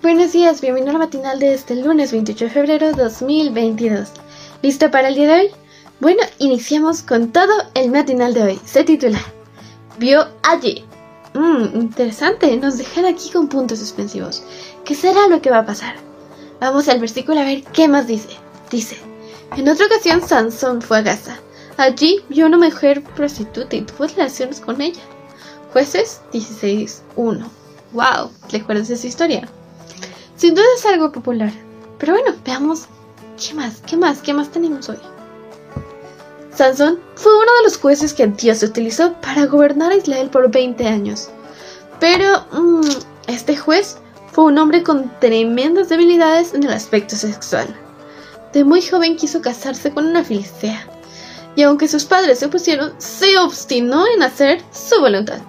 Buenos días, bienvenido a la matinal de este lunes 28 de febrero de 2022. ¿Listo para el día de hoy? Bueno, iniciamos con todo el matinal de hoy. Se titula Vio allí. Mmm, interesante, nos dejan aquí con puntos suspensivos. ¿Qué será lo que va a pasar? Vamos al versículo a ver qué más dice. Dice, en otra ocasión Sansón fue a Gaza. Allí vio una mujer prostituta y tuvo relaciones con ella. Jueces 16.1. ¡Wow! ¿Recuerdas esa historia? Sin duda es algo popular. Pero bueno, veamos qué más, qué más, qué más tenemos hoy. Sansón fue uno de los jueces que Dios utilizó para gobernar a Israel por 20 años. Pero mmm, este juez fue un hombre con tremendas debilidades en el aspecto sexual. De muy joven quiso casarse con una filistea, y aunque sus padres se opusieron, se obstinó en hacer su voluntad.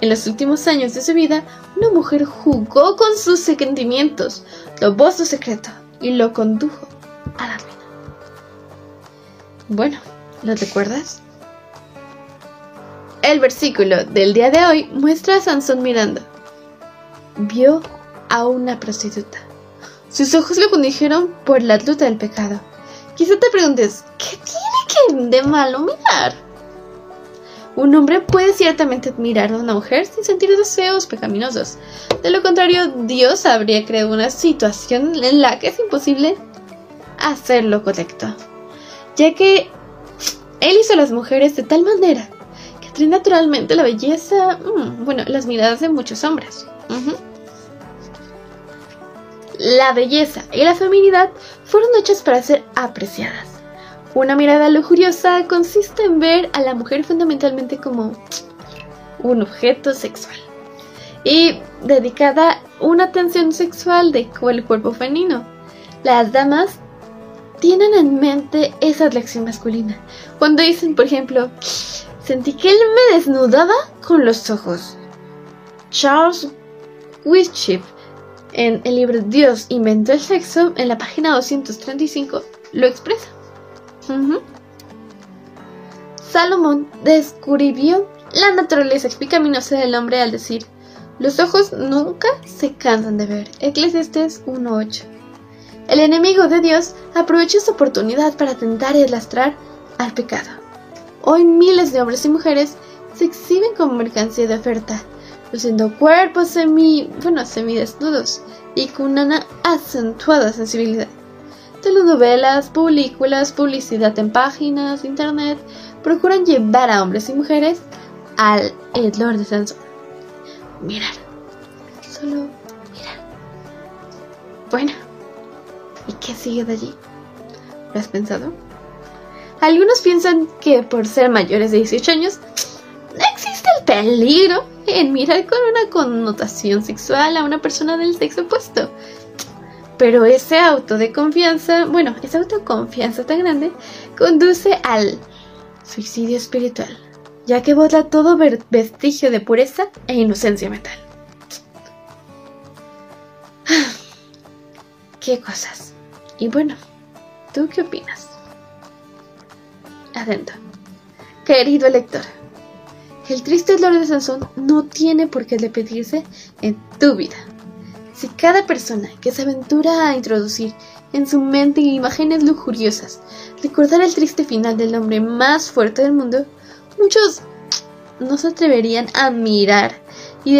En los últimos años de su vida, una mujer jugó con sus sentimientos, robó su secreto y lo condujo a la ruina. Bueno, ¿lo recuerdas? El versículo del día de hoy muestra a Sansón mirando. Vio a una prostituta. Sus ojos le condujeron por la ruta del pecado. Quizá te preguntes, ¿qué tiene que de malo mirar? Un hombre puede ciertamente admirar a una mujer sin sentir deseos pecaminosos. De lo contrario, Dios habría creado una situación en la que es imposible hacer lo correcto. Ya que Él hizo a las mujeres de tal manera que atrae naturalmente la belleza, mmm, bueno, las miradas de muchos hombres. La belleza y la feminidad fueron hechas para ser apreciadas. Una mirada lujuriosa consiste en ver a la mujer fundamentalmente como un objeto sexual y dedicada una atención sexual de el cuerpo femenino. Las damas tienen en mente esa atracción masculina. Cuando dicen, por ejemplo, sentí que él me desnudaba con los ojos. Charles Whitchip en el libro Dios inventó el sexo, en la página 235, lo expresa. Salomón descubrió la naturaleza pecaminosa del hombre al decir, los ojos nunca se cansan de ver. Eclesiastes 1.8. El enemigo de Dios aprovecha esta oportunidad para tentar y lastrar al pecado. Hoy miles de hombres y mujeres se exhiben como mercancía de oferta, luciendo cuerpos semi, bueno, semidesnudos y con una acentuada sensibilidad telenovelas, películas, publicidad en páginas internet procuran llevar a hombres y mujeres al hedor de Sansón. Mirar, solo mirar. Bueno, ¿y qué sigue de allí? ¿Lo has pensado? Algunos piensan que por ser mayores de 18 años existe el peligro en mirar con una connotación sexual a una persona del sexo opuesto. Pero ese auto de confianza, bueno, esa autoconfianza tan grande, conduce al suicidio espiritual, ya que bota todo vestigio de pureza e inocencia mental. ¿Qué cosas? Y bueno, ¿tú qué opinas? Atento. Querido lector, el triste dolor de Sansón no tiene por qué repetirse en tu vida. Si cada persona que se aventura a introducir en su mente imágenes lujuriosas recordara el triste final del hombre más fuerte del mundo, muchos no se atreverían a mirar y,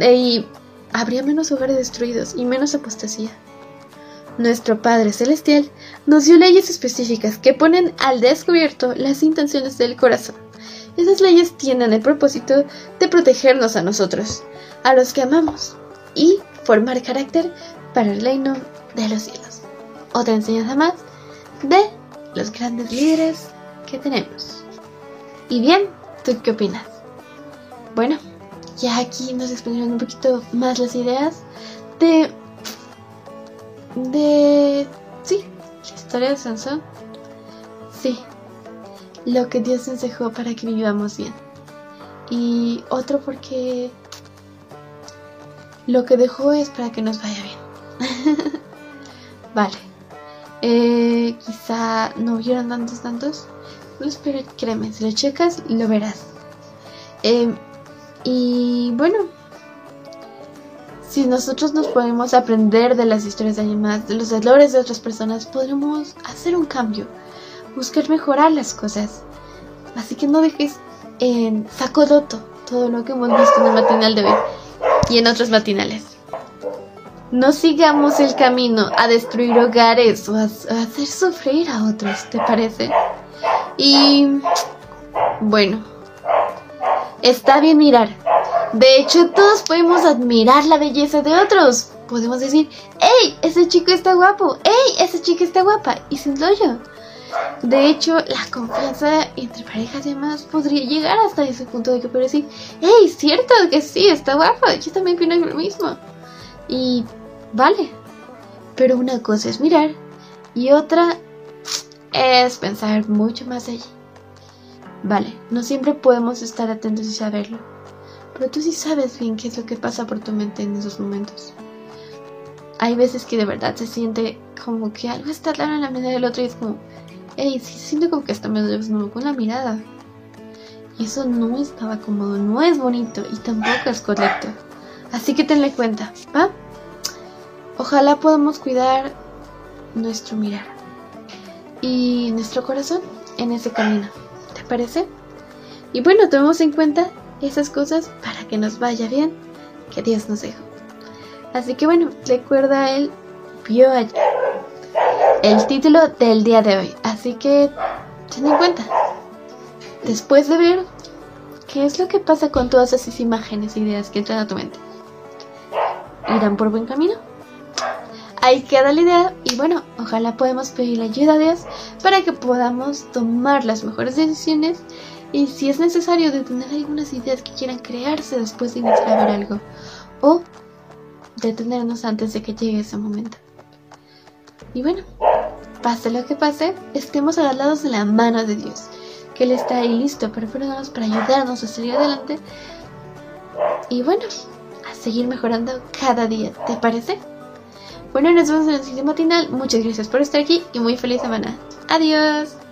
y habría menos hogares destruidos y menos apostasía. Nuestro Padre Celestial nos dio leyes específicas que ponen al descubierto las intenciones del corazón. Esas leyes tienen el propósito de protegernos a nosotros, a los que amamos, y formar carácter para el reino de los cielos. Otra enseñanza más de los grandes líderes que tenemos. Y bien, ¿tú qué opinas? Bueno, ya aquí nos expusieron un poquito más las ideas de... de... sí, la historia de Sansón. Sí, lo que Dios nos para que vivamos bien. Y otro porque lo que dejó es para que nos vaya bien. vale. Eh, quizá no vieron tantos, tantos. Pero créeme, si lo checas, lo verás. Eh, y bueno, Si nosotros nos podemos aprender de las historias de animales, de los errores de otras personas, podremos hacer un cambio, buscar mejorar las cosas. Así que no dejes en saco roto todo lo que hemos visto en el matinal de hoy y en otros matinales. No sigamos el camino a destruir hogares o a, hacer sufrir a otros, ¿te parece? Y bueno, está bien mirar. De hecho, todos podemos admirar la belleza de otros. Podemos decir, ¡Ey! Ese chico está guapo. ¡Ey! Esa chica está guapa. Y sin yo. De hecho, la confianza entre parejas y demás podría llegar hasta ese punto de que puedo decir, ¡Ey! Cierto que sí, está guapo. Yo también opino lo mismo. Y vale. Pero una cosa es mirar y otra es pensar mucho más allí. Vale, no siempre podemos estar atentos y saberlo, pero tú sí sabes bien qué es lo que pasa por tu mente en esos momentos. Hay veces que de verdad se siente como que algo está claro en la mente del otro y es como, hey, siento como que está medio desnudo con la mirada. Y eso no estaba cómodo, no es bonito y tampoco es correcto. Así que tenle cuenta, ¿va? Ojalá podamos cuidar nuestro mirar y nuestro corazón en ese camino. ¿Te parece? Y bueno, tomemos en cuenta esas cosas para que nos vaya bien, que Dios nos dejó. Así que bueno, recuerda el vio El título del día de hoy. Así que ten en cuenta. Después de ver qué es lo que pasa con todas esas imágenes e ideas que entran a tu mente. ¿Irán por buen camino? ahí queda la idea y bueno, ojalá podamos pedir la ayuda a Dios para que podamos tomar las mejores decisiones y si es necesario detener algunas ideas que quieran crearse después de iniciar a ver algo o detenernos antes de que llegue ese momento. Y bueno, pase lo que pase, estemos agarrados de la mano de Dios, que Él está ahí listo perdonarnos, para ayudarnos a salir adelante. Y bueno, a seguir mejorando cada día, ¿te parece? Bueno, nos vemos en el siguiente matinal. Muchas gracias por estar aquí y muy feliz semana. Adiós.